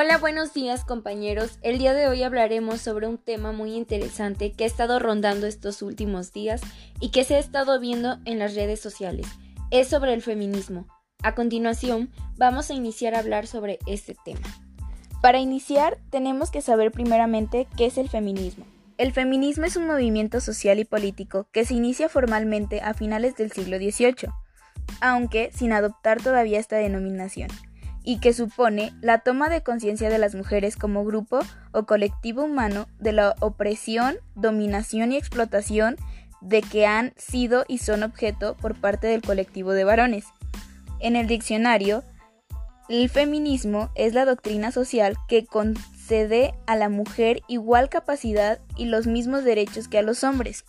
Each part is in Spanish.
Hola, buenos días compañeros. El día de hoy hablaremos sobre un tema muy interesante que ha estado rondando estos últimos días y que se ha estado viendo en las redes sociales. Es sobre el feminismo. A continuación, vamos a iniciar a hablar sobre este tema. Para iniciar, tenemos que saber primeramente qué es el feminismo. El feminismo es un movimiento social y político que se inicia formalmente a finales del siglo XVIII, aunque sin adoptar todavía esta denominación y que supone la toma de conciencia de las mujeres como grupo o colectivo humano de la opresión, dominación y explotación de que han sido y son objeto por parte del colectivo de varones. En el diccionario, el feminismo es la doctrina social que concede a la mujer igual capacidad y los mismos derechos que a los hombres.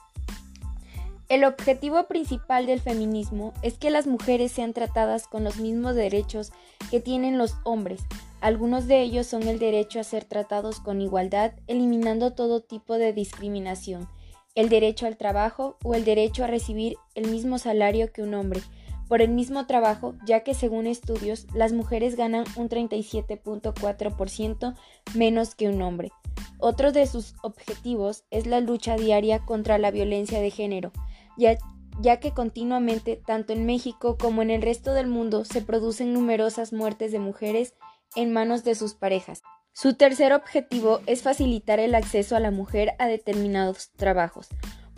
El objetivo principal del feminismo es que las mujeres sean tratadas con los mismos derechos que tienen los hombres. Algunos de ellos son el derecho a ser tratados con igualdad, eliminando todo tipo de discriminación, el derecho al trabajo o el derecho a recibir el mismo salario que un hombre por el mismo trabajo, ya que según estudios las mujeres ganan un 37.4% menos que un hombre. Otro de sus objetivos es la lucha diaria contra la violencia de género, ya, que continuamente, tanto en México como en el resto del mundo, se producen numerosas muertes de mujeres en manos de sus parejas. Su tercer objetivo es facilitar el acceso a la mujer a determinados trabajos.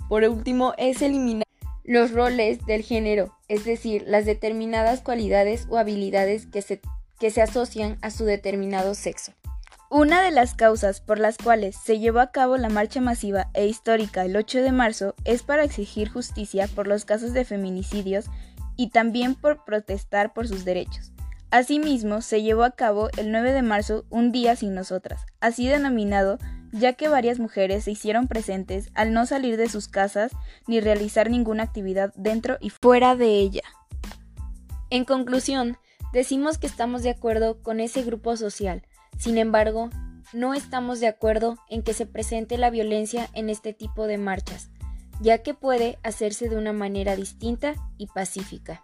Por último, es eliminar los roles del género, es decir, las determinadas cualidades o habilidades que se, que se asocian a su determinado sexo. Una de las causas por las cuales se llevó a cabo la marcha masiva e histórica el 8 de marzo es para exigir justicia por los casos de feminicidios y también por protestar por sus derechos. Asimismo, se llevó a cabo el 9 de marzo un día sin nosotras, así denominado ya que varias mujeres se hicieron presentes al no salir de sus casas ni realizar ninguna actividad dentro y fuera de ella. En conclusión, decimos que estamos de acuerdo con ese grupo social, sin embargo, no estamos de acuerdo en que se presente la violencia en este tipo de marchas, ya que puede hacerse de una manera distinta y pacífica.